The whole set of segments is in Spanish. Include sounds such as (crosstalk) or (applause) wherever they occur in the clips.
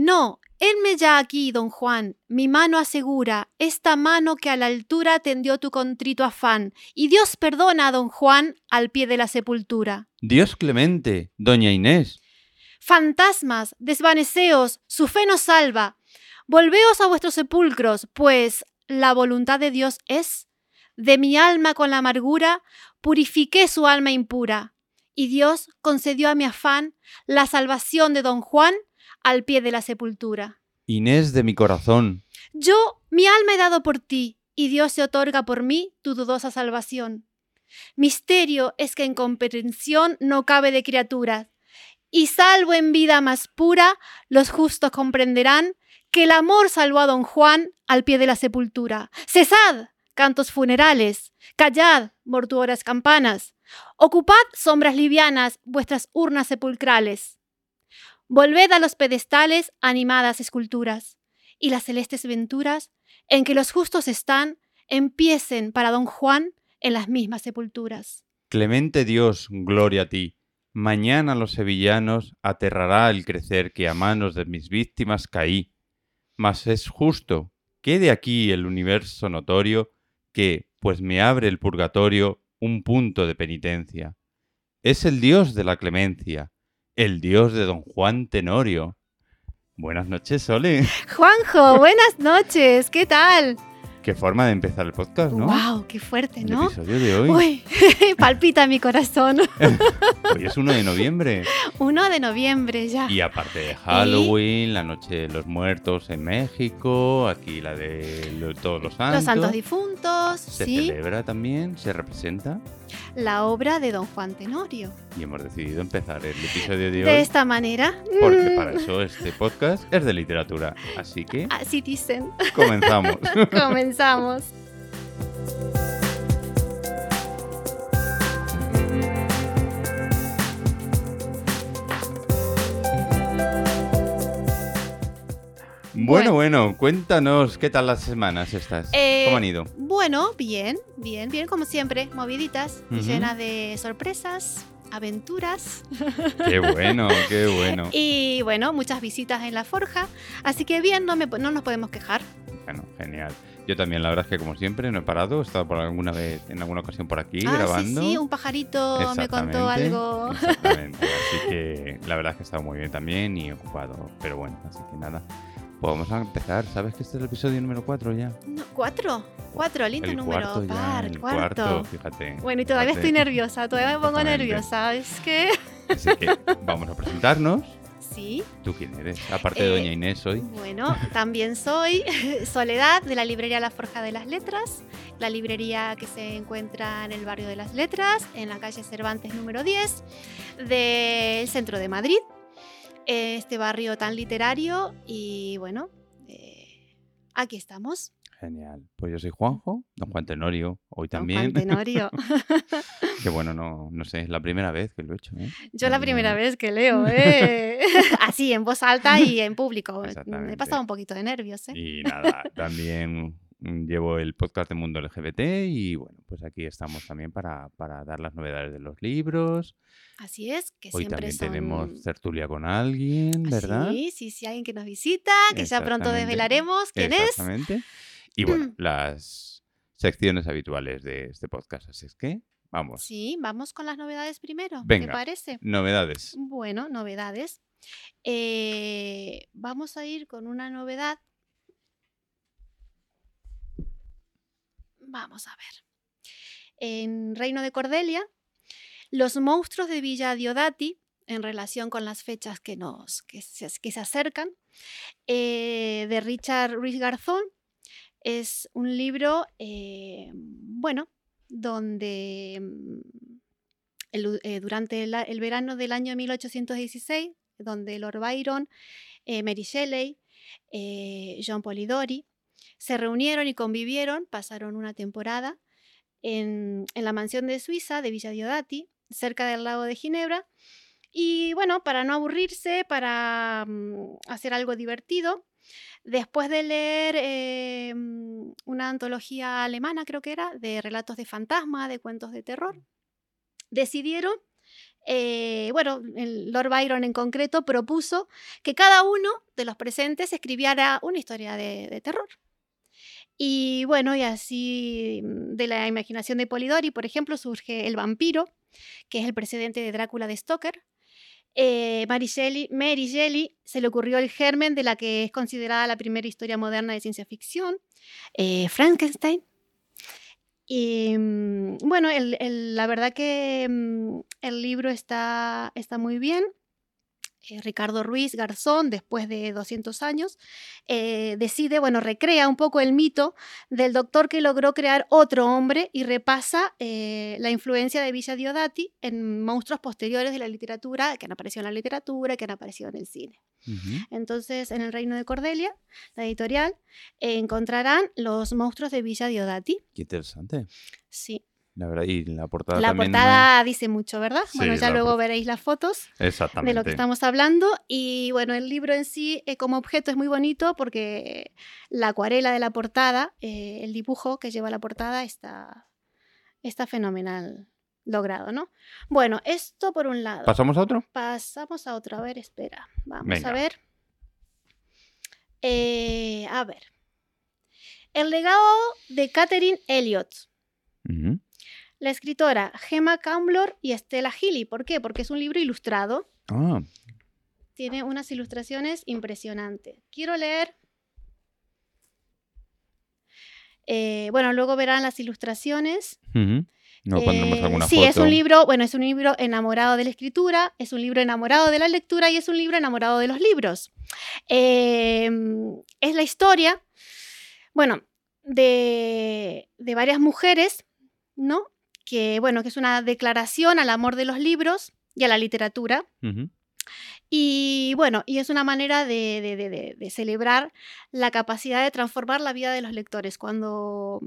No, Enme ya aquí, don Juan, mi mano asegura, esta mano que a la altura tendió tu contrito afán, y Dios perdona a don Juan al pie de la sepultura. Dios clemente, doña Inés. Fantasmas, desvaneceos, su fe nos salva. Volveos a vuestros sepulcros, pues la voluntad de Dios es. De mi alma con la amargura purifiqué su alma impura, y Dios concedió a mi afán la salvación de don Juan al pie de la sepultura. Inés de mi corazón. Yo mi alma he dado por ti, y Dios se otorga por mí tu dudosa salvación. Misterio es que en comprensión no cabe de criaturas, y salvo en vida más pura, los justos comprenderán que el amor salvó a don Juan al pie de la sepultura. Cesad, cantos funerales, callad, mortuorias campanas, ocupad sombras livianas vuestras urnas sepulcrales. Volved a los pedestales animadas esculturas, y las celestes venturas en que los justos están empiecen para don Juan en las mismas sepulturas. Clemente Dios, gloria a ti. Mañana los sevillanos aterrará el crecer que a manos de mis víctimas caí. Mas es justo, quede aquí el universo notorio, que, pues me abre el purgatorio, un punto de penitencia. Es el Dios de la clemencia, el dios de don Juan Tenorio. Buenas noches, Sole. Juanjo, buenas noches, ¿qué tal? Qué forma de empezar el podcast, ¿no? ¡Wow! ¡Qué fuerte, ¿no? El episodio de hoy. Uy, (laughs) palpita mi corazón. (laughs) hoy es 1 de noviembre. 1 de noviembre ya. Y aparte de Halloween, la Noche de los Muertos en México, aquí la de todos los santos. Los santos difuntos, Se sí. celebra también, se representa. La obra de don Juan Tenorio. Y hemos decidido empezar el episodio de hoy. De esta manera. Porque para eso este podcast es de literatura. Así que Así dicen. comenzamos. (laughs) Comenzamos. Bueno, bueno, cuéntanos qué tal las semanas estas. Eh, ¿Cómo han ido? Bueno, bien, bien, bien, como siempre, moviditas, Ujú. llenas de sorpresas, aventuras Qué bueno, qué bueno. (laughs) y bueno, muchas visitas en la forja. Así que bien, no, me- no nos podemos quejar. Bueno, genial. Yo también, la verdad es que como siempre no he parado, he estado por alguna vez, en alguna ocasión por aquí ah, grabando. sí, sí, un pajarito me contó algo. Exactamente. (laughs) Así que la verdad es que he estado muy bien también y ocupado. Pero bueno, así que nada. Pues vamos a empezar. ¿Sabes que este es el episodio número 4 ya? No, ¿Cuatro? Cuatro, lindo el número cuarto ya, par, el cuarto. cuarto, fíjate. Bueno, y todavía fíjate. estoy nerviosa, todavía me pongo nerviosa. Es que. (laughs) Así que vamos a presentarnos. Sí, ¿Tú quién eres? Aparte de Eh, Doña Inés hoy. Bueno, también soy (laughs) Soledad de la librería La Forja de las Letras, la librería que se encuentra en el barrio de las Letras, en la calle Cervantes número 10 del centro de Madrid. Este barrio tan literario y bueno, eh, aquí estamos. Genial. Pues yo soy Juanjo, don Juan Tenorio, hoy Don también. Juan Tenorio. (laughs) que bueno, no, no sé, es la primera vez que lo he hecho. ¿eh? Yo la primera vez que leo, ¿eh? (laughs) así en voz alta y en público. (laughs) Me he pasado un poquito de nervios. ¿eh? Y nada, también llevo el podcast de Mundo LGBT y bueno, pues aquí estamos también para, para dar las novedades de los libros. Así es, que Hoy siempre también son... tenemos tertulia con alguien, ¿verdad? Sí, sí, sí, alguien que nos visita, que ya pronto desvelaremos quién es. Exactamente. Y bueno, (clears throat) las secciones habituales de este podcast. Así es que, vamos. Sí, vamos con las novedades primero. Venga. ¿Te parece? Novedades. Bueno, novedades. Eh, vamos a ir con una novedad. Vamos a ver. En Reino de Cordelia, los monstruos de Villa Diodati, en relación con las fechas que, nos, que, se, que se acercan, eh, de Richard Ruiz Garzón, es un libro, eh, bueno, donde mm, eh, durante el, el verano del año 1816, donde Lord Byron, Mary Shelley, John Polidori se reunieron y convivieron, pasaron una temporada en, en la mansión de Suiza de Villa Diodati, cerca del lago de Ginebra. Y bueno, para no aburrirse, para mm, hacer algo divertido, después de leer eh, mm, una antología alemana, creo que era, de relatos de fantasma, de cuentos de terror, decidieron eh, bueno, el Lord Byron en concreto propuso que cada uno de los presentes escribiera una historia de, de terror. Y bueno, y así mm, de la imaginación de Polidori, por ejemplo, surge El vampiro, que es el precedente de Drácula de Stoker. Eh, Mary, Shelley, Mary Shelley se le ocurrió el germen de la que es considerada la primera historia moderna de ciencia ficción, eh, Frankenstein. Y mm, bueno, la verdad que mm, el libro está, está muy bien. Eh, Ricardo Ruiz Garzón, después de 200 años, eh, decide, bueno, recrea un poco el mito del doctor que logró crear otro hombre y repasa eh, la influencia de Villa Diodati en monstruos posteriores de la literatura, que han aparecido en la literatura, que han aparecido en el cine. Entonces, en el Reino de Cordelia, la editorial, encontrarán los monstruos de Villa Diodati. Qué interesante. Sí, La verdad, y la portada la también. me- portada dice mucho, ¿verdad? Sí, bueno, ya luego por- veréis las fotos de lo que estamos hablando. Y bueno, el libro en sí, eh, como objeto, es muy bonito porque la acuarela de la portada, eh, el dibujo que lleva la portada, está, está fenomenal logrado, ¿no? Bueno, esto por un lado. ¿Pasamos a otro? Pasamos a otro. A ver, espera. Vamos Venga. a ver. Eh, a ver. El legado de Catherine Elliot. Ujú. La escritora Gemma Camblor y Stella Healy. ¿Por qué? Porque es un libro ilustrado. Ah, Tiene unas ilustraciones impresionantes. Quiero leer. Eh, bueno, luego verán las ilustraciones. ujú. No, pondremos Eh, sí, foto. es un libro, bueno, es un libro enamorado de la escritura, es un libro enamorado de la lectura y es un libro enamorado de los libros. Eh, es la historia, bueno, de, de varias mujeres, ¿no? Que, bueno, que es una declaración al amor de los libros y a la literatura. Y bueno, y es una manera de, de- de- de- de celebrar la capacidad de transformar la vida de los lectores. Cuando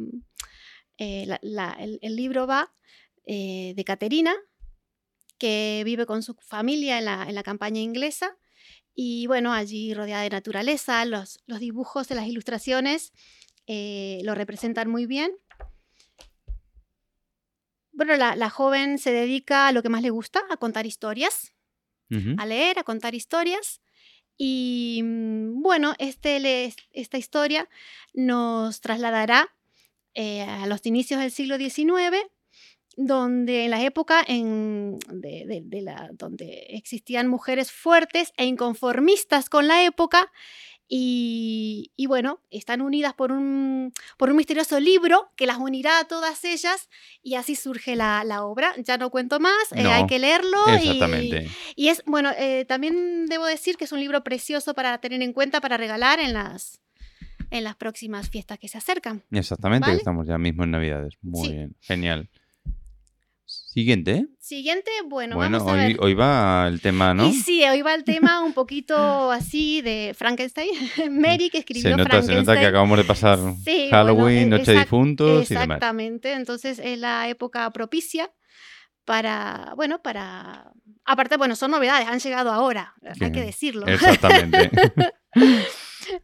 eh, la- la- el, el libro va eh, de Caterina, que vive con su familia en la, en la campaña inglesa, y bueno, allí rodeada de naturaleza, los, los dibujos de las ilustraciones eh, lo representan muy bien. Bueno, la, la joven se dedica a lo que más le gusta, a contar historias a leer, a contar historias. Y mm, bueno, este, esta historia nos trasladará eh, a los inicios del siglo XIX, donde en la época en, de, de- de la, donde existían mujeres fuertes e inconformistas con la época. Y, y bueno, están unidas por un, por un misterioso libro que las unirá a todas ellas y así surge la, la obra. Ya no cuento más, eh, hay que leerlo. y- Exactamente. y es, bueno, eh, también debo decir que es un libro precioso para tener en cuenta, para regalar en las, en las próximas fiestas que se acercan. Exactamente, estamos ya mismo en Navidades. Muy Sí. bien, genial. Siguiente. Siguiente, bueno, Bueno, vamos a hoy, ver. hoy va el tema, ¿no? Y sí, hoy va el tema un poquito así de Frankenstein. (laughs) Mary que escribió se, nota, se nota que acabamos de pasar Sí, Halloween, bueno, Noche de Difuntos y demás. Exactamente, entonces es la época propicia para, bueno, para... Aparte, bueno, son novedades, han llegado ahora, hay que decirlo. Exactamente. (laughs)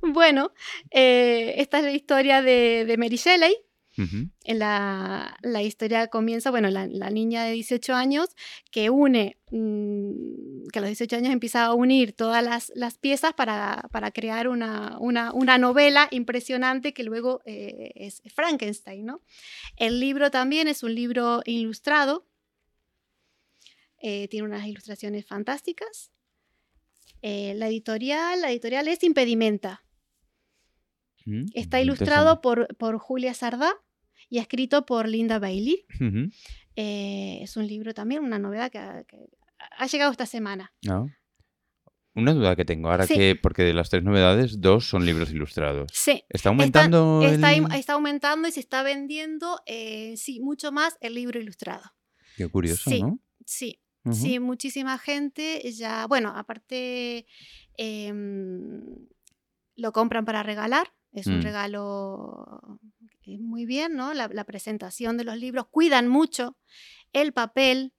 Bueno, eh, esta es la historia de, de Mary Shelley. En La, la historia comienza, bueno, la, la niña de 18 años que une, mm, que a los 18 años empieza a unir todas las, las piezas para, para crear una, una- una novela impresionante que luego eh, es Frankenstein, ¿no? El libro también es un libro ilustrado, eh, tiene unas ilustraciones fantásticas. Eh, la editorial, la editorial es Impedimenta. Mm, Está ilustrado por, por Julia Sardá y escrito por Linda Bailey. Eh, es un libro también, una novedad que ha, que ha llegado esta semana. No. Una duda que tengo ahora Sí. que, porque de las tres novedades, dos son libros ilustrados. Sí. ¿Está aumentando Está, el- está aumentando y se está vendiendo, eh, sí, mucho más el libro ilustrado. Qué curioso, Sí. ¿no? Sí, sí, muchísima gente ya, bueno, aparte em, lo compran para regalar, es un Mm. regalo muy bien, ¿no? La, la presentación de los libros, cuidan mucho el papel,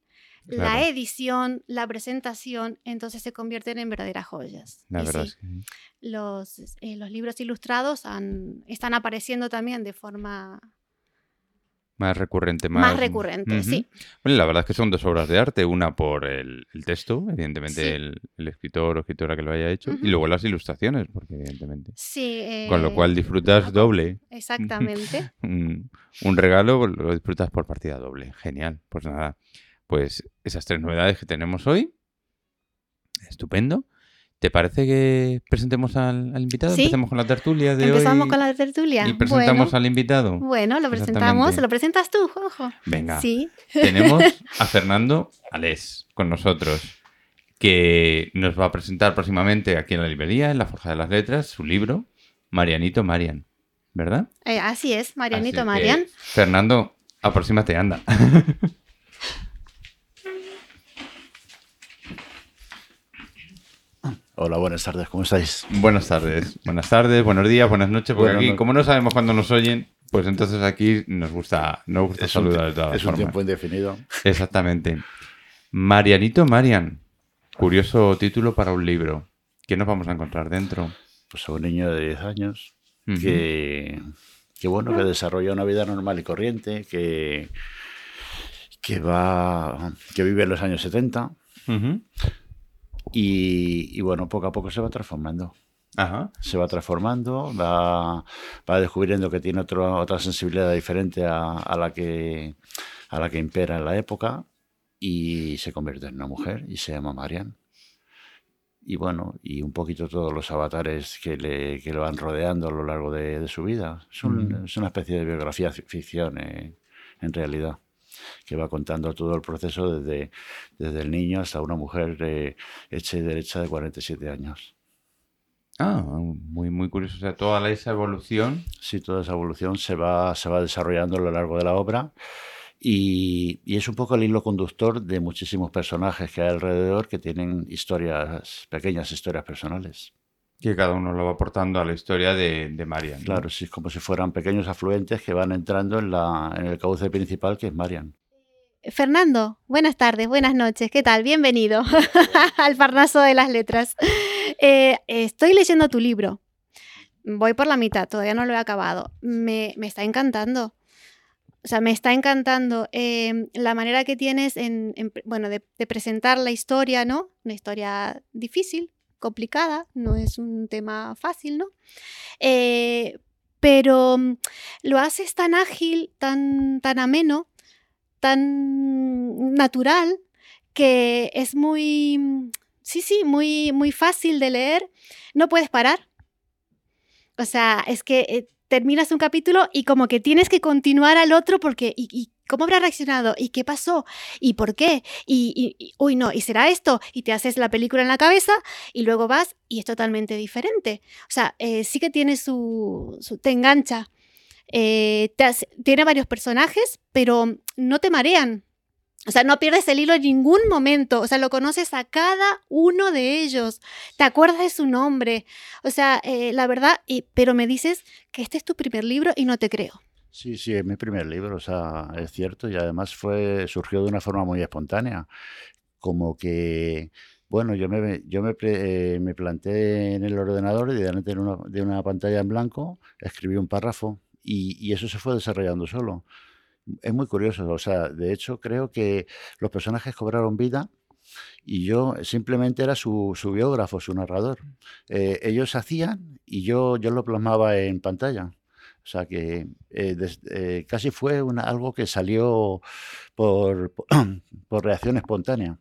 la edición, la presentación, entonces se convierten en verdaderas joyas. La verdad sí, es que sí. los, eh, los libros ilustrados han- están apareciendo también de forma Más recurrente, más... más recurrente, sí. Bueno, la verdad es que son dos obras de arte, una por el, el texto, evidentemente Sí. el, el escritor o escritora que lo haya hecho, y luego las ilustraciones, porque evidentemente. Sí. Con lo eh, cual disfrutas doble. Exactamente. (laughs) Un, un regalo lo disfrutas por partida doble. Genial. Pues nada, pues esas tres novedades que tenemos hoy. Estupendo. ¿Te parece que presentemos al, al invitado? Sí. Empecemos con la tertulia de Empezamos hoy. con la tertulia. Y presentamos bueno, al invitado. bueno, lo presentamos. ¿Lo presentas tú, Juanjo? Venga. Sí. (laughs) Tenemos a Fernando Alés con nosotros, que nos va a presentar próximamente aquí en la librería, en la Forja de las Letras, su libro, Marianito Marian. ¿Verdad? Eh, así es, Marianito Así Marian. Fernando, aproxímate, anda. (laughs) Hola, buenas tardes, ¿cómo estáis? Buenas tardes, buenas tardes, buenos días, buenas noches, porque Bueno, aquí, no- como no sabemos cuándo nos oyen, pues entonces aquí nos gusta, nos gusta Es un, saludar de todas es un formas. tiempo indefinido. Exactamente. Marianito Marian. Curioso título para un libro. ¿Qué nos vamos a encontrar dentro? Pues a un niño de 10 años que, que, bueno, que desarrolla una vida normal y corriente, que, que va, que vive en los años 70 Ujú. Y, y, bueno, poco a poco se va transformando. Ajá. Se va transformando, va, va descubriendo que tiene otro- otra sensibilidad diferente a, a la que, a la que impera en la época y se convierte en una mujer y se llama Marian. Y bueno, y un poquito todos los avatares que le, que lo van rodeando a lo largo de, de su vida. Es, un- Mm. es una especie de biografía fi- ficción eh, en realidad, que va contando todo el proceso desde, desde el niño hasta una mujer eh, hecha y derecha de 47 años. Ah, muy, muy curioso. O sea, toda esa evolución. Sí, toda esa evolución se va, se va desarrollando a lo largo de la obra y, y es un poco el hilo conductor de muchísimos personajes que hay alrededor que tienen historias, pequeñas historias personales. Que cada uno lo va aportando a la historia de, de Marian. ¿no? Claro, sí, es como si fueran pequeños afluentes que van entrando en, la, en el cauce principal que es Marian. Fernando, buenas tardes, buenas noches, ¿qué tal? Bienvenido (laughs) al Parnaso de las Letras. Eh, estoy leyendo tu libro. Voy por la mitad, todavía no lo he acabado. Me, me está encantando. O sea, me está encantando eh, la manera que tienes en, bueno, de, de presentar la historia, ¿no? Una historia difícil, complicada, no es un tema fácil, ¿no? Eh, pero mm, lo haces tan ágil, tan, tan ameno, tan natural, que es muy, mm, sí, sí, muy, muy fácil de leer. No puedes parar. O sea, es que eh, terminas un capítulo y como que tienes que continuar al otro porque, ¿y, y cómo habrá reaccionado? ¿Y qué pasó? ¿Y por qué? Y, uy, no, ¿y será esto? Y te haces la película en la cabeza y luego vas y es totalmente diferente. O sea, eh, sí que tiene su, su- te engancha. Eh, tiene varios personajes, pero no te marean. O sea, no pierdes el hilo en ningún momento. O sea, lo conoces a cada uno de ellos. Te acuerdas de su nombre. O sea, eh, la verdad, pero me dices que este es tu primer libro y no te creo. Sí, sí, es mi primer libro, o sea, es cierto, y además fue, surgió de una forma muy espontánea, como que, bueno, yo me, yo me, eh, me planté en el ordenador y delante de una, de una pantalla en blanco escribí un párrafo y, y eso se fue desarrollando solo. Es muy curioso, o sea, de hecho creo que los personajes cobraron vida y yo simplemente era su, su biógrafo, su narrador. Eh, ellos hacían y yo, yo lo plasmaba en pantalla. O sea que eh, des- eh, casi fue una- algo que salió por, (clears throat) por reacción espontánea.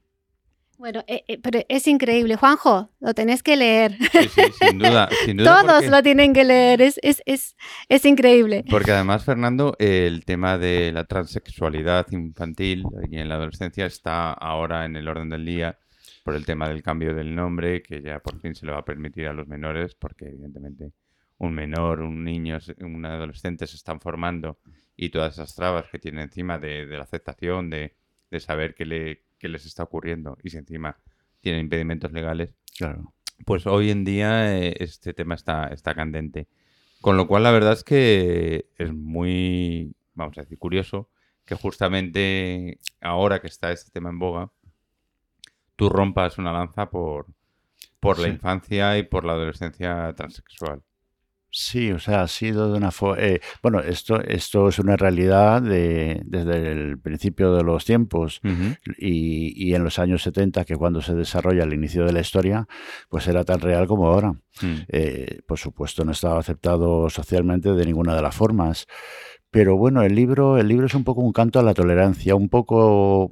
Bueno, eh, eh, pero es increíble. Juanjo, lo tenés que leer. Sí, sí, sin duda. (laughs) Sin duda Todos porque, lo tienen que leer. Es, es, es, es increíble. porque además, Fernando, el tema de la transexualidad infantil y en la adolescencia está ahora en el orden del día por el tema del cambio del nombre, que ya por fin se le va a permitir a los menores, porque evidentemente un menor, un niño, un adolescente se están formando y todas esas trabas que tiene encima de, de la aceptación, de, de saber qué, le, qué les está ocurriendo y si encima tienen impedimentos legales, Claro. pues hoy en día eh, este tema está, está candente. Con lo cual la verdad es que es muy, vamos a decir, curioso que justamente ahora que está este tema en boga, tú rompas una lanza por, por la infancia y por la adolescencia transexual. Sí, o sea, ha sido de una forma... Eh, bueno, esto, esto es una realidad de, desde el principio de los tiempos y, y, en los años 70, que cuando se desarrolla el inicio de la historia, pues era tan real como ahora. Mm. Eh, por supuesto, no estaba aceptado socialmente de ninguna de las formas. Pero bueno, el libro, el libro es un poco un canto a la tolerancia, un poco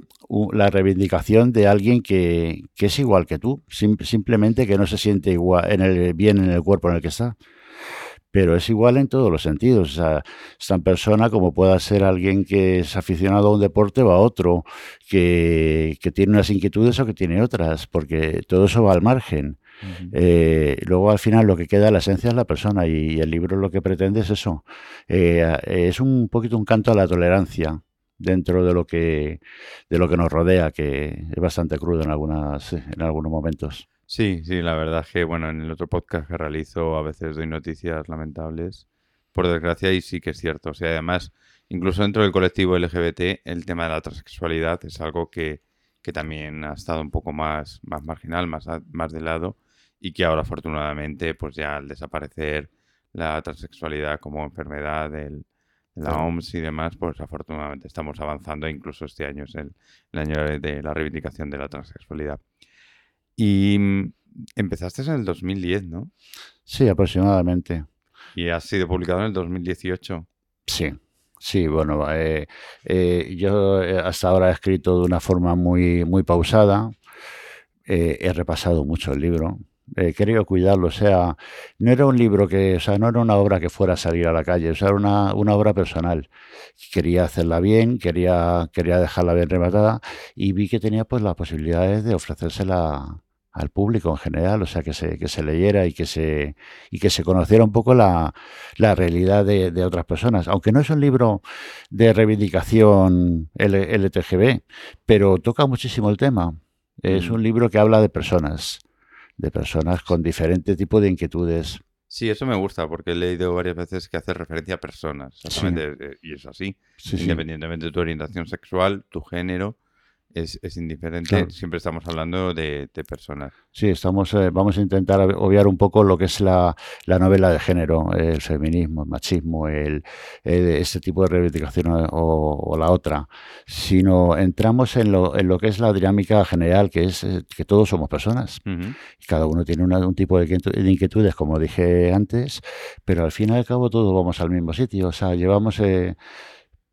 la reivindicación de alguien que, que es igual que tú, simplemente que no se siente igual en el, bien en el cuerpo en el que está pero es igual en todos los sentidos. O sea, es tan persona como pueda ser alguien que es aficionado a un deporte o a otro, que, tiene unas inquietudes o que tiene otras, porque todo eso va al margen. Eh, luego al final lo que queda, la esencia es la persona y, el libro lo que pretende es eso. Eh, es un poquito un canto a la tolerancia dentro de lo que de lo que nos rodea, que es bastante crudo en algunas en algunos momentos. Sí, sí, la verdad es que, bueno, en el otro podcast que realizo a veces doy noticias lamentables, por desgracia, y sí que es cierto. O sea, además, incluso dentro del colectivo LGBT, el tema de la transexualidad es algo que, que también ha estado un poco más, más marginal, más, más de lado, y que ahora, afortunadamente, pues ya al desaparecer la transexualidad como enfermedad del, de la OMS y demás, pues afortunadamente estamos avanzando, incluso este año es el año de la reivindicación de la transexualidad. Y mm, empezaste en el 2010, ¿no? Sí, aproximadamente. ¿Y has sido publicado en el 2018? Sí, sí, bueno, eh, eh, yo eh, hasta ahora he escrito de una forma muy, muy pausada. he repasado mucho el libro. He querido cuidarlo, o sea, no era un libro que, o sea, no era una obra que fuera a salir a la calle, o sea, era una, una obra personal. Quería hacerla bien, quería, quería dejarla bien rematada y vi que tenía pues las posibilidades de ofrecérsela al público en general, o sea, que se, que se leyera y que se, y que se conociera un poco la, la realidad de, de, otras personas. Aunque no es un libro de reivindicación LTGB, pero toca muchísimo el tema. Es mm. un libro que habla de personas, de personas con diferente tipo de inquietudes. Sí, eso me gusta porque he leído varias veces que hace referencia a personas, eh, y es así, independientemente de tu orientación sexual, tu género, es, indiferente, siempre estamos hablando de, personas. Sí, estamos, eh, vamos a intentar obviar un poco lo que es la, novela de género, el feminismo, el machismo, el, este tipo de reivindicación o, la otra, sino entramos en lo, en lo que es la dinámica general, que es eh, que todos somos personas. y cada uno tiene un tipo de inquietudes, como dije antes, pero al fin y al cabo todos vamos al mismo sitio, o sea, llevamos... Eh,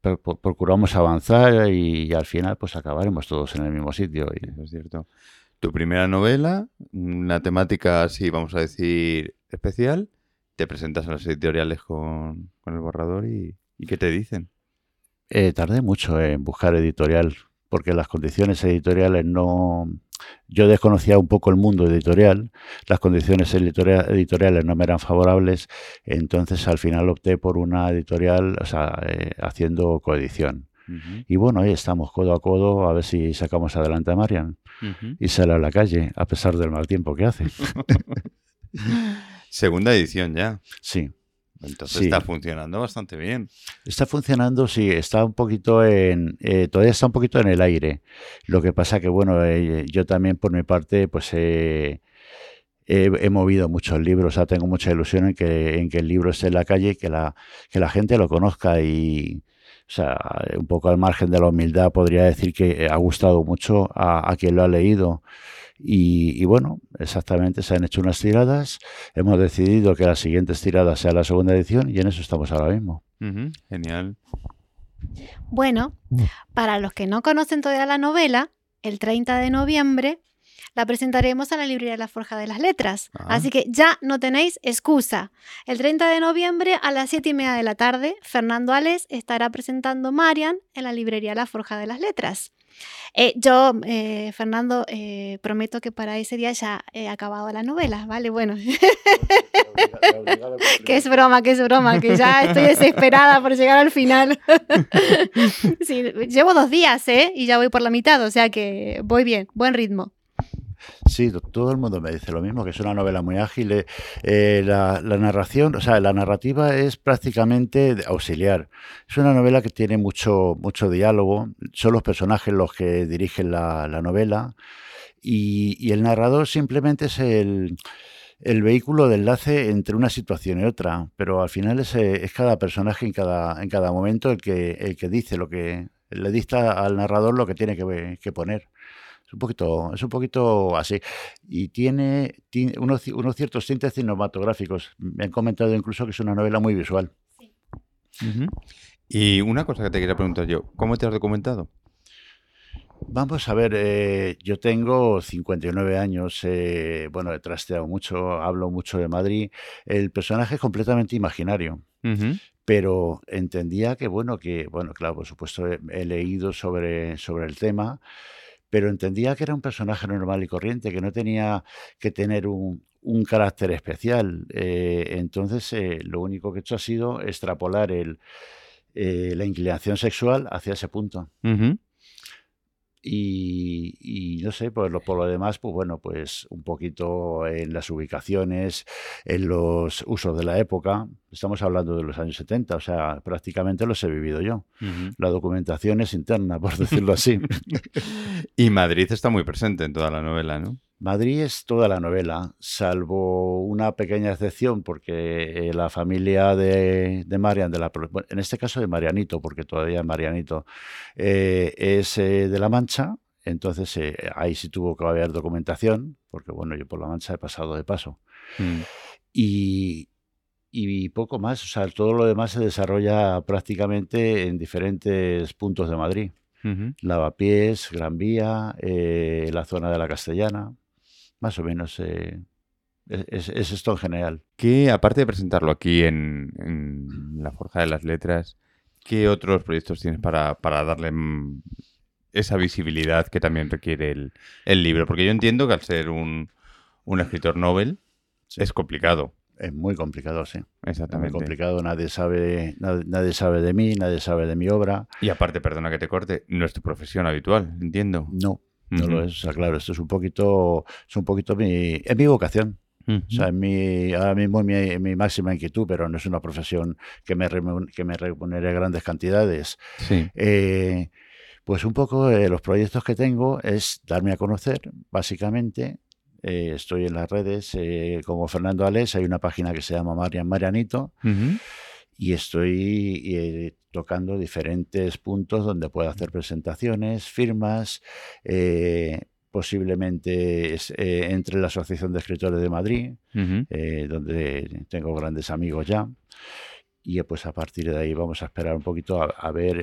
procuramos avanzar y, al final pues acabaremos todos en el mismo sitio. Y... es cierto. Tu primera novela, una temática así, vamos a decir, especial, te presentas a las editoriales con, el borrador y, y, ¿qué te dicen? Eh, tardé mucho en buscar editorial porque las condiciones editoriales no, yo desconocía un poco el mundo editorial, las condiciones editoriales no me eran favorables, entonces al final opté por una editorial, o sea, eh, haciendo coedición. Y bueno, ahí estamos codo a codo a ver si sacamos adelante a Marian y sale a la calle, a pesar del mal tiempo que hace. (laughs) Segunda edición ya. Sí. Entonces está funcionando bastante bien. Está funcionando, sí, está un poquito en, eh, todavía está un poquito en el aire. Lo que pasa que, bueno, eh, yo también por mi parte, pues he, movido muchos libros, o sea, tengo mucha ilusión en que, en que el libro esté en la calle y que la, que la gente lo conozca y, o sea, un poco al margen de la humildad, podría decir que ha gustado mucho a, a quien lo ha leído. Y, bueno, exactamente se han hecho unas tiradas. Hemos decidido que la siguiente tirada sea la segunda edición y en eso estamos ahora mismo. Genial. Bueno, para los que no conocen todavía la novela, el 30 de noviembre la presentaremos a la librería La Forja de las Letras. Ah. Así que ya no tenéis excusa. El 30 de noviembre a las 7 y media de la tarde, Fernando Ales estará presentando Marian en la librería La Forja de las Letras. Eh, yo, eh, Fernando, eh, prometo que para ese día ya he acabado la novela, ¿vale? Bueno. (laughs) que es broma, que es broma, que ya estoy desesperada por llegar al final. (laughs) llevo dos días, ¿eh? Y ya voy por la mitad, o sea que voy bien, buen ritmo. Sí, todo el mundo me dice lo mismo, que es una novela muy ágil. Eh, eh, la, narración, o sea, la narrativa es prácticamente auxiliar. Es una novela que tiene mucho, mucho diálogo, son los personajes los que dirigen la, novela y, el narrador simplemente es el, vehículo de enlace entre una situación y otra, pero al final es, eh, es cada personaje en cada, en cada momento el que, el que dice lo que le dicta al narrador lo que tiene que poner. Es un poquito, es un poquito así. Y tiene, tiene unos, unos, ciertos tintes cinematográficos. Me han comentado incluso que es una novela muy visual. Uh -huh. Y una cosa que te quería preguntar yo, ¿cómo te has documentado? Vamos a ver, eh, yo tengo 59 años, eh, bueno, he trasteado mucho, hablo mucho de Madrid. El personaje es completamente imaginario, uh -huh. pero entendía que, bueno, que, bueno, claro, por supuesto he, he, leído sobre, sobre el tema, pero entendía que era un personaje normal y corriente, que no tenía que tener un, carácter especial. Eh, entonces, eh, lo único que he hecho ha sido extrapolar eh, la inclinación sexual hacia ese punto. Y, y, no sé, por lo, por lo demás, pues bueno, pues un poquito en las ubicaciones, en los usos de la época. Estamos hablando de los años 70, o sea, prácticamente los he vivido yo. Uh -huh. La documentación es interna, por (laughs) decirlo así. y Madrid está muy presente en toda la novela, ¿no? Madrid es toda la novela, salvo una pequeña excepción, porque la familia de, de Marian, de la, en este caso de Marianito, porque todavía es Marianito, eh, es eh, de La Mancha, entonces eh, ahí sí tuvo que haber documentación, porque bueno, yo por La Mancha he pasado de paso. Mm. Y, y poco más, o sea, todo lo demás se desarrolla prácticamente en diferentes puntos de Madrid. Uh -huh. Lavapiés, Gran Vía, eh, la zona de la Castellana más o menos eh, es, es, esto en general. Que aparte de presentarlo aquí en, en, la Forja de las Letras, ¿qué otros proyectos tienes para, para darle esa visibilidad que también requiere el, el, libro? Porque yo entiendo que al ser un, un escritor novel sí. es complicado. Es muy complicado, sí. Exactamente. Es muy complicado, nadie sabe, nadie, nadie, sabe de mí, nadie sabe de mi obra. Y aparte, perdona que te corte, no es tu profesión habitual, entiendo. No, no uh -huh. lo es, o sea, claro, esto es un poquito, es un poquito mi, es mi vocación. Uh -huh. O sea, es mi, ahora mismo es mi, mi, máxima inquietud, pero no es una profesión que me, que me remunere grandes cantidades. Sí. Eh, pues un poco eh, los proyectos que tengo es darme a conocer, básicamente. Eh, estoy en las redes eh, como Fernando Ales, hay una página que se llama Marian Marianito. Uh -huh. Y estoy eh, tocando diferentes puntos donde puedo hacer presentaciones, firmas, eh, posiblemente es, eh, entre la Asociación de Escritores de Madrid, uh -huh. donde tengo grandes amigos ya. Y pues a partir de ahí vamos a esperar un poquito a, a ver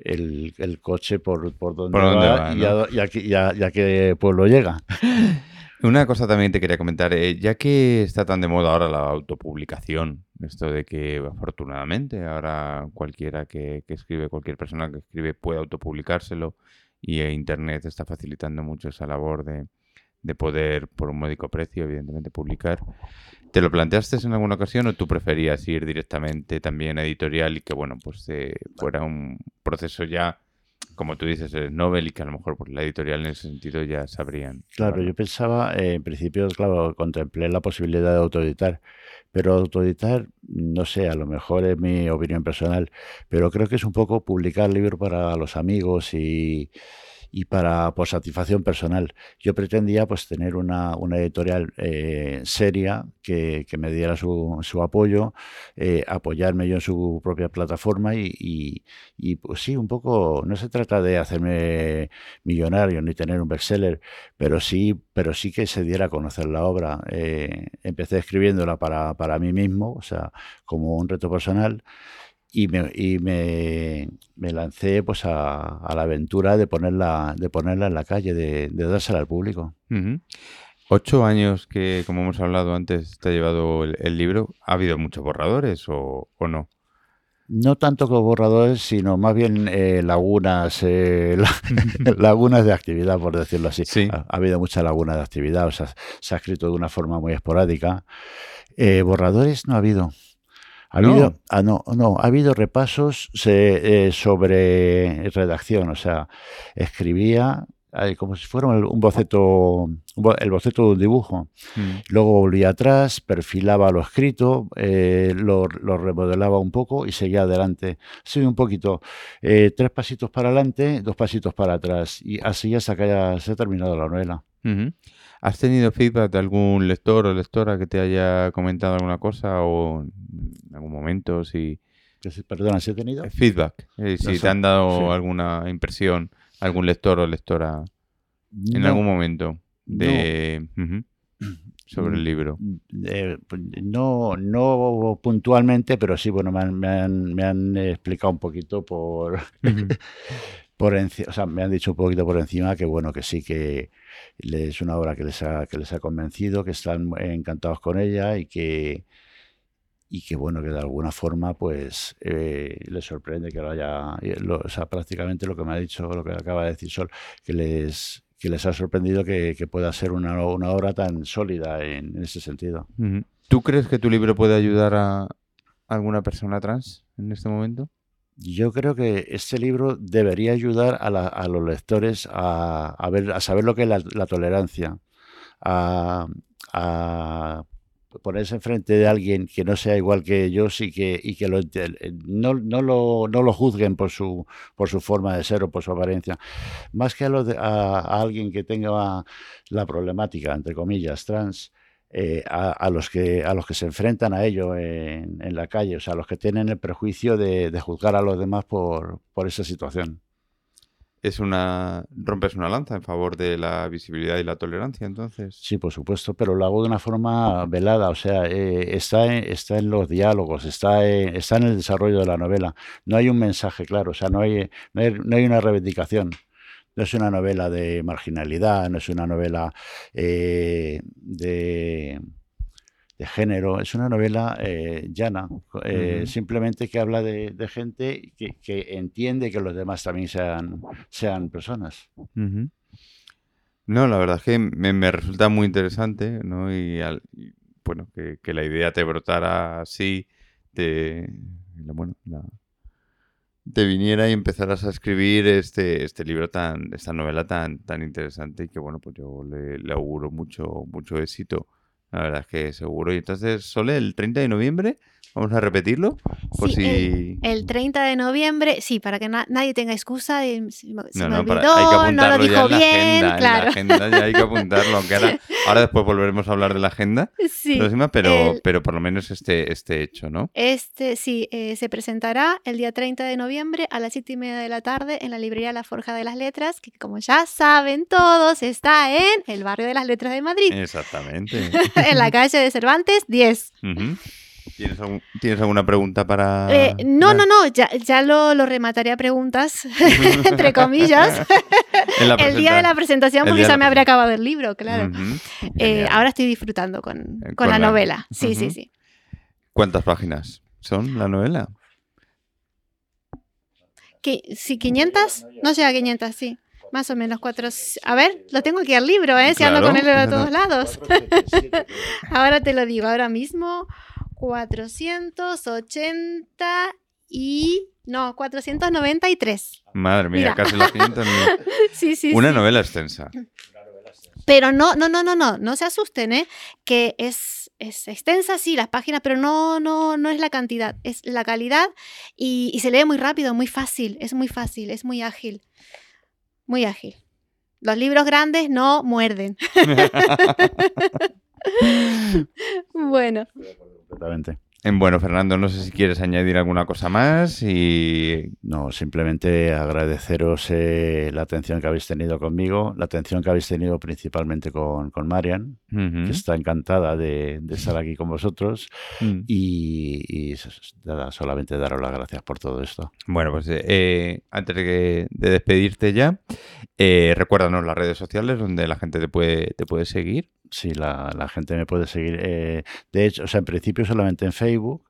el, el, coche por, por donde ¿Por va, dónde va y, ¿no? a, y, a, y, y, a, qué pueblo llega. (laughs) Una cosa también te quería comentar, eh, ya que está tan de moda ahora la autopublicación, esto de que afortunadamente ahora cualquiera que, que escribe, cualquier persona que escribe puede autopublicárselo y eh, Internet está facilitando mucho esa labor de, de poder, por un módico precio, evidentemente, publicar. ¿Te lo planteaste en alguna ocasión o tú preferías ir directamente también a editorial y que, bueno, pues eh, fuera un proceso ya como tú dices, es Nobel y que a lo mejor por la editorial en ese sentido ya sabrían. Claro, bueno. yo pensaba, eh, en principio, claro, contemplé la posibilidad de autoeditar, pero autoeditar, no sé, a lo mejor es mi opinión personal, pero creo que es un poco publicar libros para los amigos y y para por satisfacción personal. Yo pretendía pues tener una, una editorial eh, seria que, que, me diera su, su apoyo, eh, apoyarme yo en su propia plataforma y, y, y, pues sí, un poco, no se trata de hacerme millonario ni tener un bestseller, pero sí, pero sí que se diera a conocer la obra. Eh, empecé escribiéndola para, para mí mismo, o sea, como un reto personal y me, y me, me lancé pues a, a, la aventura de ponerla, de ponerla en la calle, de, de dársela al público. Uh -huh. Ocho años que, como hemos hablado antes, te ha llevado el, el libro. ¿Ha habido muchos borradores o, o, no? No tanto como borradores, sino más bien eh, lagunas, eh, (laughs) (laughs) lagunas de actividad, por decirlo así. Sí. Ha, ha, habido mucha laguna de actividad, o sea, se ha escrito de una forma muy esporádica. Eh, borradores no ha habido. Ha habido, no. Ah, no, no, ha habido repasos se, eh, sobre redacción, o sea, escribía eh, como si fuera un boceto, el boceto de un dibujo. Mm. Luego volvía atrás, perfilaba lo escrito, eh, lo, lo, remodelaba un poco y seguía adelante. Sí, un poquito. Eh, tres pasitos para adelante, dos pasitos para atrás. Y así hasta que haya, se ha terminado la novela. ¿Has tenido feedback de algún lector o lectora que te haya comentado alguna cosa o en algún momento si Perdona, ¿si he tenido? feedback, eh, si te han dado sí. alguna impresión algún lector o lectora en No, algún momento de (clears throat) sobre el libro? eh, pues, no, no puntualmente, pero sí, bueno, me han, me han- me han explicado un poquito por, (laughs) por o sea, me han dicho un poquito por encima que bueno, que sí, que es una obra que les ha, que les ha convencido, que están encantados con ella y que y que bueno, que de alguna forma pues eh, les sorprende que lo haya, y lo- o sea, prácticamente lo que me ha dicho, lo que acaba de decir Sol, que les que les ha sorprendido que, pueda ser una, una obra tan sólida en, en ese sentido. ¿Tú crees que tu libro puede ayudar a alguna persona trans en este momento? Yo creo que este libro debería ayudar a, la- a los lectores a, ver, a saber lo que es la, tolerancia, a, a ponerse enfrente de alguien que no sea igual que ellos y que, que lo, no, lo, juzguen por su, por su forma de ser o por su apariencia. Más que a, lo de- a alguien que tenga la problemática, entre comillas, trans, eh, a, a los que, a los que se enfrentan a ello en, en la calle, o sea, a los que tienen el prejuicio de, de juzgar a los demás por, por esa situación. Es una rompes una lanza en favor de la visibilidad y la tolerancia, entonces. Sí, por supuesto, pero lo hago de una forma velada, o sea, eh, está, en, está en los diálogos, está en, está en el desarrollo de la novela. No hay un mensaje claro, o sea, no hay, no hay, no hay una reivindicación. No es una novela de marginalidad, no es una novela eh, de, de género, es una novela eh, llana, eh, simplemente que habla de, de gente que, que entiende que los demás también sean, sean personas. No, la verdad es que me, me resulta muy interesante, ¿no? Y, al- y, bueno, que, que la idea te brotara así, te, bueno, la- te viniera y empezaras a escribir este, este libro tan, esta novela tan, tan interesante y que bueno, pues yo le, auguro mucho, mucho éxito. La verdad es que seguro. Y entonces, Sole, el 30 de noviembre, vamos a repetirlo. Por Sí, si. El 30 de noviembre, sí, para que na- nadie tenga excusa. de, me, No, me no, olvidó, no lo dijo bien, agenda. Claro. la agenda ya hay que apuntarlo. Aunque ahora, (laughs) ahora después volveremos a hablar de la agenda Sí, próxima, pero, el- pero por lo menos este, este hecho, ¿no? Este sí, eh, se presentará el día 30 de noviembre a las 7 y media de la tarde en la librería La Forja de las Letras, que como ya saben todos, está en el barrio de las Letras de Madrid, Exactamente. (laughs) en la calle de Cervantes 10. Ujú. ¿Tienes, algún- ¿Tienes alguna pregunta para.? Eh, no, no, no, ya, ya lo, lo remataré a preguntas, (laughs) entre comillas, (laughs) el día de la presenta- presentación, porque de ya la me habría acabado el libro, claro. Ujú. Eh, Genial. ahora estoy disfrutando con, Eh, con con la la- novela. Sí, sí, Ujú. sí. ¿Cuántas páginas son la novela? ¿Qué- ¿Sí, 500? No llega a 500, sí. Más o menos cuatro. A ver, lo tengo aquí al libro, ¿eh? Si ando con él Claro, a todos claro. (laughs) lados. Ahora te lo digo, ahora mismo 480 y... No, 493. Madre mía, Mira. casi las 500 mil. Sí, sí, Una sí. novela extensa. Pero no, no, no, no, no, no se asusten, ¿eh? Que es, es extensa, sí, las páginas, pero no, no, no es la cantidad, es la calidad y, y se lee muy rápido, muy fácil, es muy fácil, es muy ágil, muy ágil. Los libros grandes no muerden. (laughs) (laughs) bueno, Completamente. En bueno, Fernando, no sé si quieres añadir alguna cosa más y No, simplemente agradeceros eh, la atención que habéis tenido conmigo, la atención que habéis tenido principalmente con, con Marian, que está encantada de, de estar aquí con vosotros Mm. y, solamente daros las gracias por todo esto. Bueno, pues eh, antes de despedirte ya, eh, recuérdanos las redes sociales donde la gente te puede, te puede seguir. Sí, la, la gente me puede seguir. eh, de hecho, o sea, en principio solamente en Facebook.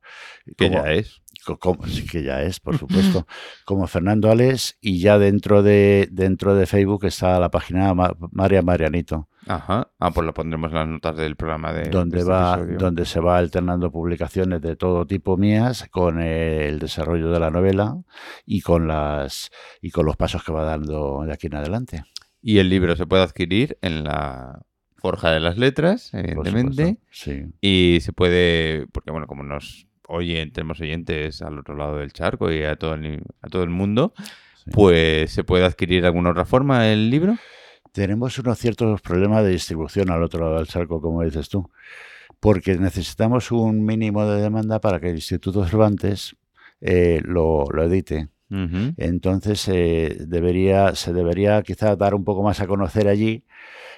Que como- ya es. co- como- sí, que ya es, por (laughs) supuesto, como Fernando Ales, y ya dentro de, dentro de Facebook está la página Ma- María Marianito, Ajá. Ah, pues lo pondremos en las notas del programa de, de donde, este va, episodio. donde se va alternando publicaciones de todo tipo mías con el desarrollo de la novela y con, las, y con los pasos que va dando de aquí en adelante. Y el libro se puede adquirir en la Forja de las Letras, evidentemente. Sí. Y se puede, porque bueno, como nos oyen, tenemos oyentes al otro lado del charco y a todo el, a todo el mundo, Sí. pues se puede adquirir de alguna otra forma el libro. tenemos unos ciertos problemas de distribución al otro lado del charco, como dices tú, porque necesitamos un mínimo de demanda para que el Instituto Cervantes eh, lo, lo edite. Ujú. Entonces eh, debería, se debería quizá dar un poco más a conocer allí,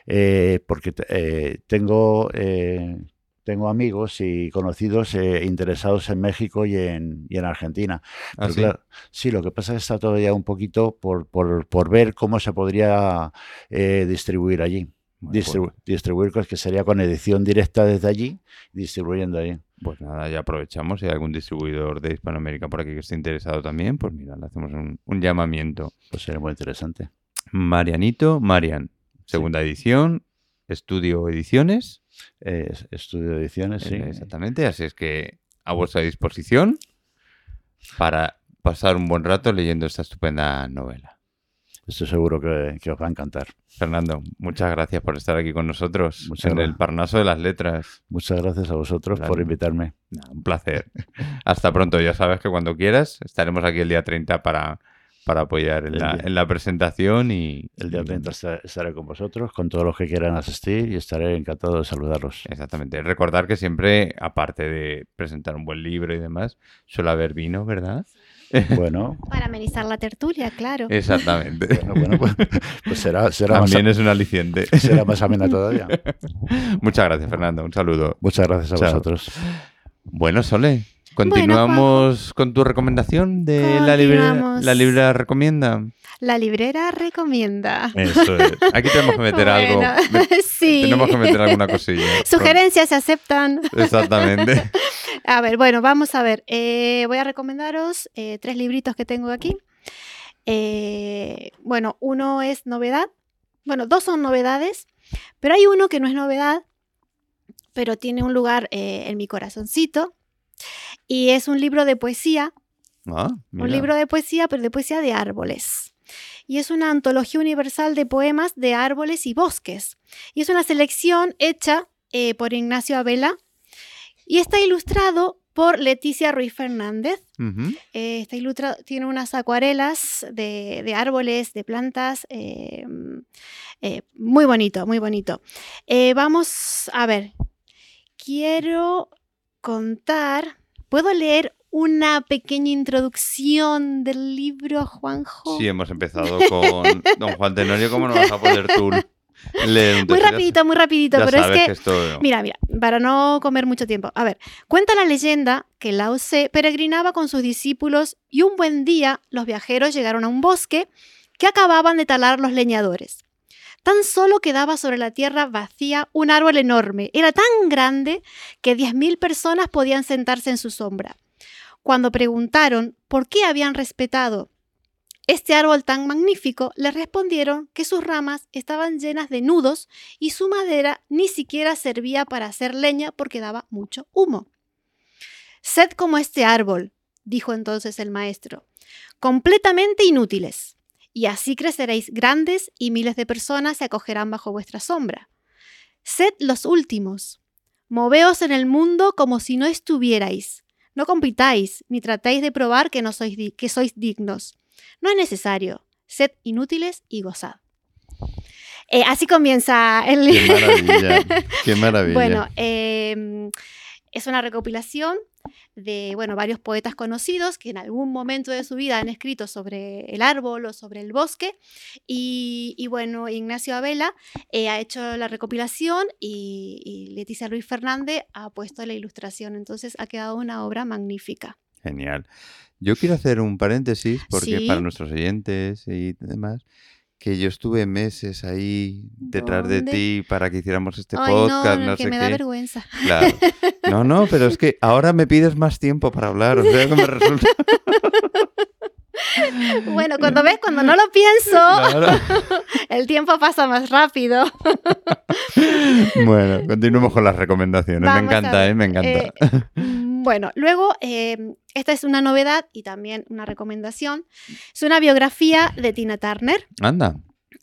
eh, porque eh, tengo, eh, tengo amigos y conocidos eh, interesados en México y en, y en Argentina. ¿Ah, sí? claro, sí, lo que pasa es que está todavía un poquito por, por, por ver cómo se podría eh, distribuir allí. Bueno, pues- Distribu- distribuir, que sería con edición directa desde allí, distribuyendo allí. Pues nada, ya aprovechamos. Si hay algún distribuidor de Hispanoamérica por aquí que esté interesado también, pues mira, le hacemos un, un llamamiento. Pues sería muy interesante. Marianito, Marian. Segunda edición, Estudio Ediciones. Eh, es- estudio ediciones, sí. eh, Exactamente. Así es que a vuestra disposición para pasar un buen rato leyendo esta estupenda novela. Estoy seguro que, que os va a encantar. Fernando, muchas gracias por estar aquí con nosotros Muchas en el. Parnaso de las Letras. Muchas gracias a vosotros Claro. por invitarme. Un placer. (laughs) Hasta pronto. Ya sabes que cuando quieras estaremos aquí el día 30 para, para apoyar en la, día- en la presentación y... El día y- 30 esta- estaré con vosotros, con todos los que quieran asistir y estaré encantado de saludarlos. Exactamente. Recordar que siempre, aparte de presentar un buen libro y demás, suele haber vino, ¿verdad? (laughs) Bueno, Para amenizar la tertulia, claro. Exactamente. bueno, bueno, pues, pues será, será, más, También es un aliciente. será más amena todavía. (laughs) Muchas gracias, Fernando. Un saludo. Muchas gracias a Chao. vosotros. Bueno, Sole, continuamos con tu recomendación de la librera, la librera recomienda. La librera recomienda. Eso es. Aquí tenemos que meter (laughs) algo. Bueno, (laughs) sí. Tenemos que meter alguna cosilla. (laughs) Sugerencias se aceptan. Exactamente. A ver, bueno, vamos a ver. Eh, voy a recomendaros eh, tres libritos que tengo aquí. Eh, bueno, uno es novedad. Bueno, dos son novedades, pero hay uno que no es novedad, pero tiene un lugar eh, en mi corazoncito. Y es un libro de poesía, Ah, un libro de poesía, pero de poesía de árboles. Y es una antología universal de poemas de árboles y bosques. Y es una selección hecha eh, por Ignacio Abela y está ilustrado por Leticia Ruiz Fernández. Eh, está ilustrado, tiene unas acuarelas de, de árboles, de plantas. eh, muy bonito, muy bonito. Vamos a ver. Quiero contar. ¿Puedo leer una pequeña introducción del libro, Juanjo? Sí, hemos empezado con (laughs) Don Juan Tenorio. ¿Cómo no vas a poder tú leer muy rapidito, muy rapidito, ya pero es que esto... Mira, mira, para no comer mucho tiempo. A ver, cuenta la leyenda que Lao Tse peregrinaba con sus discípulos y un buen día los viajeros llegaron a un bosque que acababan de talar los leñadores. Tan solo quedaba sobre la tierra vacía un árbol enorme. Era tan grande que 10.000 personas podían sentarse en su sombra. Cuando preguntaron por qué habían respetado este árbol tan magnífico, les respondieron que sus ramas estaban llenas de nudos y su madera ni siquiera servía para hacer leña porque daba mucho humo. Sed como este árbol, dijo entonces el maestro, completamente inútiles, y así creceréis grandes y miles de personas se acogerán bajo vuestra sombra. Sed los últimos, moveos en el mundo como si no estuvierais, no compitáis ni tratéis de probar que, no sois, di- que sois dignos. No es necesario, sed inútiles y gozad. Eh, así comienza el Qué maravilla, (laughs) qué maravilla. bueno, eh, es una recopilación de bueno, varios poetas conocidos que en algún momento de su vida han escrito sobre el árbol o sobre el bosque. Y, y bueno, Ignacio Abela eh, ha hecho la recopilación y, y Leticia Luis Fernández ha puesto la ilustración. Entonces ha quedado una obra magnífica. Genial. Yo quiero hacer un paréntesis porque Sí. para nuestros oyentes y demás, que yo estuve meses ahí detrás de ti para que hiciéramos este Ay, podcast, no, no, no, que sé me da qué. vergüenza. Claro. No, no, pero es que ahora me pides más tiempo para hablar, o sea que me resulta... (laughs) Bueno, cuando ves, cuando no lo pienso, Claro. (laughs) el tiempo pasa más rápido. (laughs) Bueno, continuemos con las recomendaciones. Vamos me encanta, ¿eh? Me encanta. eh, mm, bueno, luego, eh, esta es una novedad y también una recomendación. Es una biografía de Tina Turner, Anda.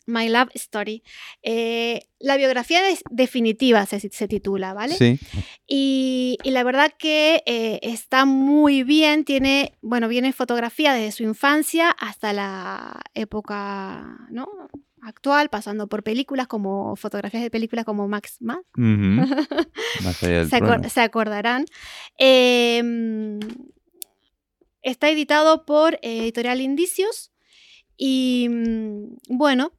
My Love Story. Eh, la biografía definitiva se, se titula, ¿vale? Sí. Y, y la verdad que eh, está muy bien, tiene, bueno, viene fotografía desde su infancia hasta la época, ¿no? actual, pasando por películas como fotografías de películas como Max (laughs) Más. Allá del se, acor- se acordarán. Eh, está editado por eh, Editorial Indicios y mm, bueno,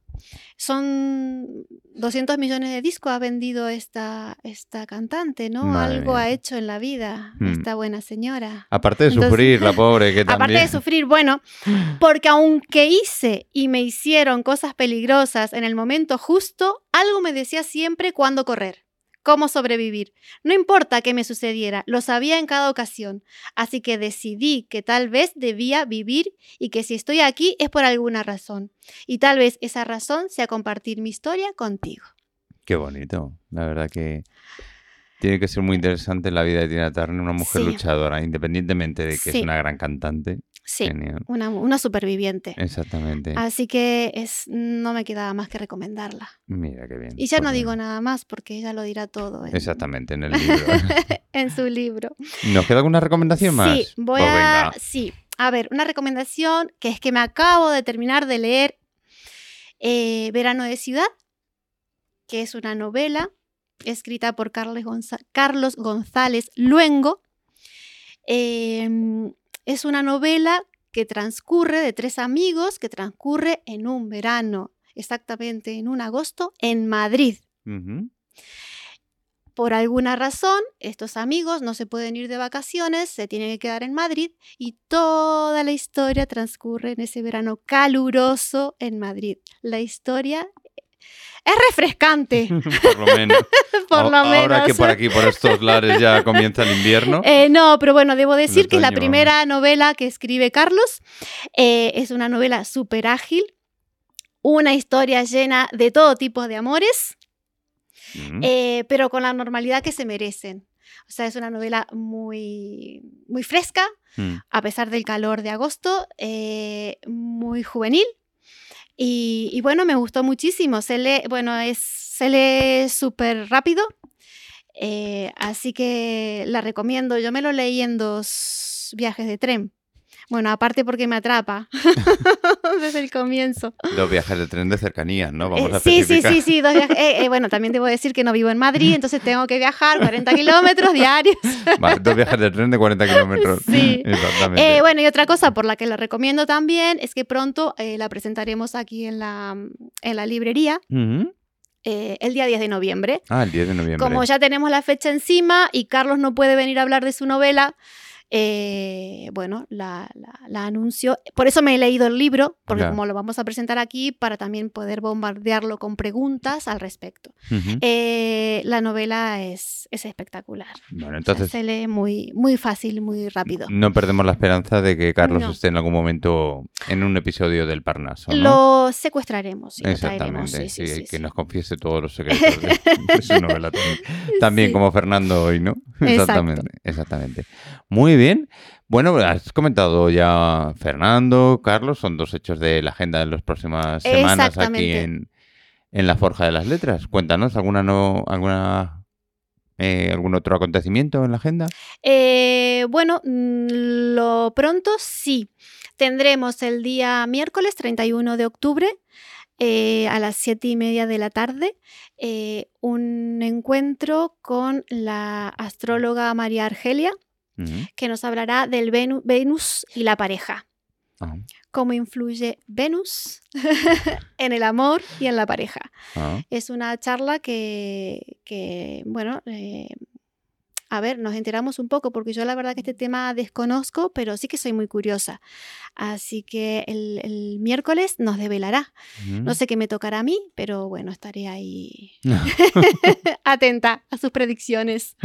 son 200 millones de discos ha vendido esta, esta cantante, ¿no? Madre Algo mía. ha hecho en la vida Mm. esta buena señora. Aparte de Entonces- sufrir, la pobre, que también... (laughs) Aparte de sufrir, bueno, porque aunque hice y me hicieron cosas peligrosas en el momento justo, algo me decía siempre cuándo correr, cómo sobrevivir. No importa qué me sucediera, lo sabía en cada ocasión. Así que decidí que tal vez debía vivir y que si estoy aquí es por alguna razón. Y tal vez esa razón sea compartir mi historia contigo. Qué bonito. La verdad que tiene que ser muy interesante la vida de Tina Turner, una mujer Sí. luchadora, independientemente de que Sí. es una gran cantante. Sí, Genial. una, una superviviente. Exactamente. Así que es, no me quedaba más que recomendarla. Mira qué bien. Y ya no Pues digo bien. nada más porque ella lo dirá todo en, Exactamente, en el libro. (laughs) en su (laughs) libro. ¿Nos queda alguna recomendación más? Sí, voy Pues a. Sí, a ver, una recomendación que es que me acabo de terminar de leer eh, Verano de Ciudad, que es una novela escrita por Carlos, Carlos González Luengo. Em, es una novela que transcurre de tres amigos, que transcurre en un verano, exactamente en un agosto, en Madrid. Por alguna razón, estos amigos no se pueden ir de vacaciones, se tienen que quedar en Madrid y toda la historia transcurre en ese verano caluroso en Madrid. La historia es refrescante, (laughs) por lo menos. (laughs) por. Ahora que por aquí, por estos lares, ya (laughs) comienza el invierno. Eh, no, pero bueno, debo decir que la primera novela que escribe Carlos. Eh, es una novela súper ágil, una historia llena de todo tipo de amores. Mm. eh, pero con la normalidad que se merecen. O sea, es una novela muy, muy fresca, Mm. a pesar del calor de agosto, muy juvenil. Y, bueno, me gustó muchísimo. Se lee, bueno, es, se lee súper rápido. eh, así que la recomiendo. Yo me lo leí en dos viajes de tren. Bueno, aparte porque me atrapa (laughs) desde el comienzo. Dos viajes de tren de cercanía, ¿no? Vamos Eh, a sí, sí, sí, sí, dos viajes. Eh, eh, bueno, también debo decir que no vivo en Madrid, entonces tengo que viajar 40 kilómetros diarios. (laughs) Dos viajes de tren de 40 kilómetros. Sí. Exactamente. Eh, bueno, y otra cosa por la que la recomiendo también es que pronto eh, la presentaremos aquí en la, en la librería Ujú. eh, el día 10 de noviembre. Ah, el 10 de noviembre. Como ya tenemos la fecha encima y Carlos no puede venir a hablar de su novela, eh, bueno, la, la- la anuncio. Por eso me he leído el libro, porque como lo vamos a presentar aquí, para también poder bombardearlo con preguntas al respecto. Eh, la novela es, es espectacular. Bueno, O sea, entonces se lee muy, muy fácil, muy rápido. no perdemos la esperanza de que Carlos No. esté en algún momento en un episodio del Parnaso, ¿no? Lo secuestraremos y. Exactamente, Sí, sí, sí, sí, que nos confiese todos los secretos de, su novela también. (laughs) También como Fernando hoy, ¿no? Exacto. Exactamente, exactamente. Muy bien. Bueno, has comentado ya Fernando, Carlos, son dos hechos de la agenda de las próximas semanas aquí en, en la Forja de las Letras. Cuéntanos, ¿alguna no, alguna eh, algún otro acontecimiento en la agenda? Eh, bueno, mm, lo pronto sí. Tendremos el día miércoles 31 de octubre eh, a las 7 y media de la tarde eh, un encuentro con la astróloga María Argelia Que nos hablará del Venu- Venus y la pareja. Ah, Cómo influye Venus (laughs) en el amor y en la pareja. ah. Es una charla que, que, bueno, eh, a ver, nos enteramos un poco, porque yo la verdad que este tema desconozco, pero sí que soy muy curiosa. Así que el, el miércoles nos develará. No sé qué me tocará a mí, pero bueno, estaré ahí (laughs) (laughs) atenta a sus predicciones.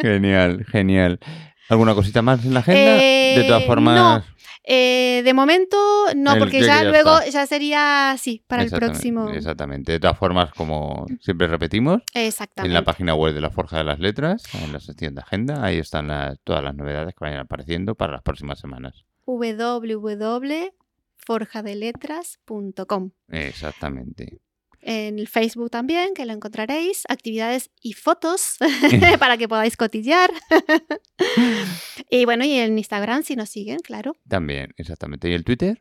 genial, genial. ¿Alguna cosita más en la agenda? de todas Eh, formas, no. Eh, de momento, no, El porque que ya ya luego está. ya sería, sí, para el próximo. Exactamente. De todas formas, como siempre repetimos, en la página web de la Forja de las Letras, en la sección de agenda, ahí están las- todas las novedades que vayan apareciendo para las próximas semanas. www.forjadeletras.com. Exactamente. En el Facebook también, que lo encontraréis, actividades y fotos (laughs) para que podáis cotillear. (laughs) y bueno, y en Instagram si nos siguen, claro. También, exactamente. ¿Y el Twitter?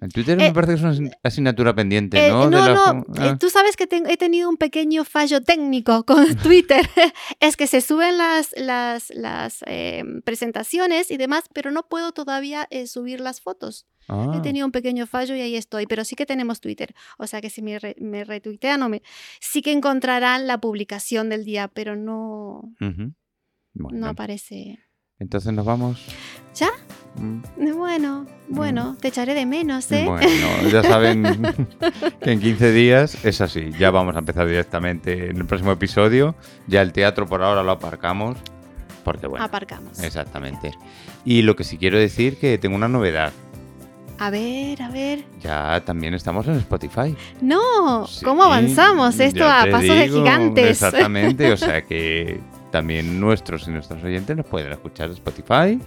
En Twitter Eh, me parece que es una asign- asignatura pendiente, Eh, ¿no? no, De la no, eh, ah. tú sabes que ten- he tenido un pequeño fallo técnico con (laughs) Twitter. es que se suben las, las, las eh, presentaciones y demás, pero no puedo todavía eh, subir las fotos. He Ah, tenido un pequeño fallo y ahí estoy, pero sí que tenemos Twitter. O sea que si me, re- me retuitean o me... Sí que encontrarán la publicación del día, pero no, ujú. Bueno, no aparece. entonces nos vamos. ¿Ya? Mm, Bueno, bueno, te echaré de menos, ¿eh? Bueno, ya saben (laughs) que en 15 días es así. Ya vamos a empezar directamente en el próximo episodio. Ya el teatro por ahora lo aparcamos. Porque bueno, Aparcamos. exactamente. Y lo que sí quiero decir que tengo una novedad. A ver, a ver. Ya también estamos en Spotify. No, Sí, ¿cómo avanzamos esto a pasos de gigantes? Exactamente, o sea (laughs) que también nuestros y nuestros oyentes nos pueden escuchar en Spotify,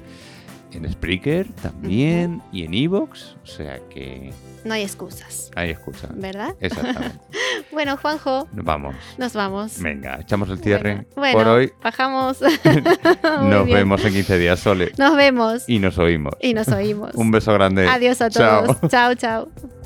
en Spreaker también y en Evox, o sea que No hay excusas, hay excusa. ¿verdad? Exactamente. (laughs) Bueno, Juanjo, Nos vamos. nos vamos. Venga, echamos el cierre Bueno, por bueno, hoy. Bajamos. (laughs) Nos bien. vemos en 15 días, Sole. Nos vemos Y nos oímos. y nos oímos. Un beso grande. Adiós a Chao. todos. chao. chao.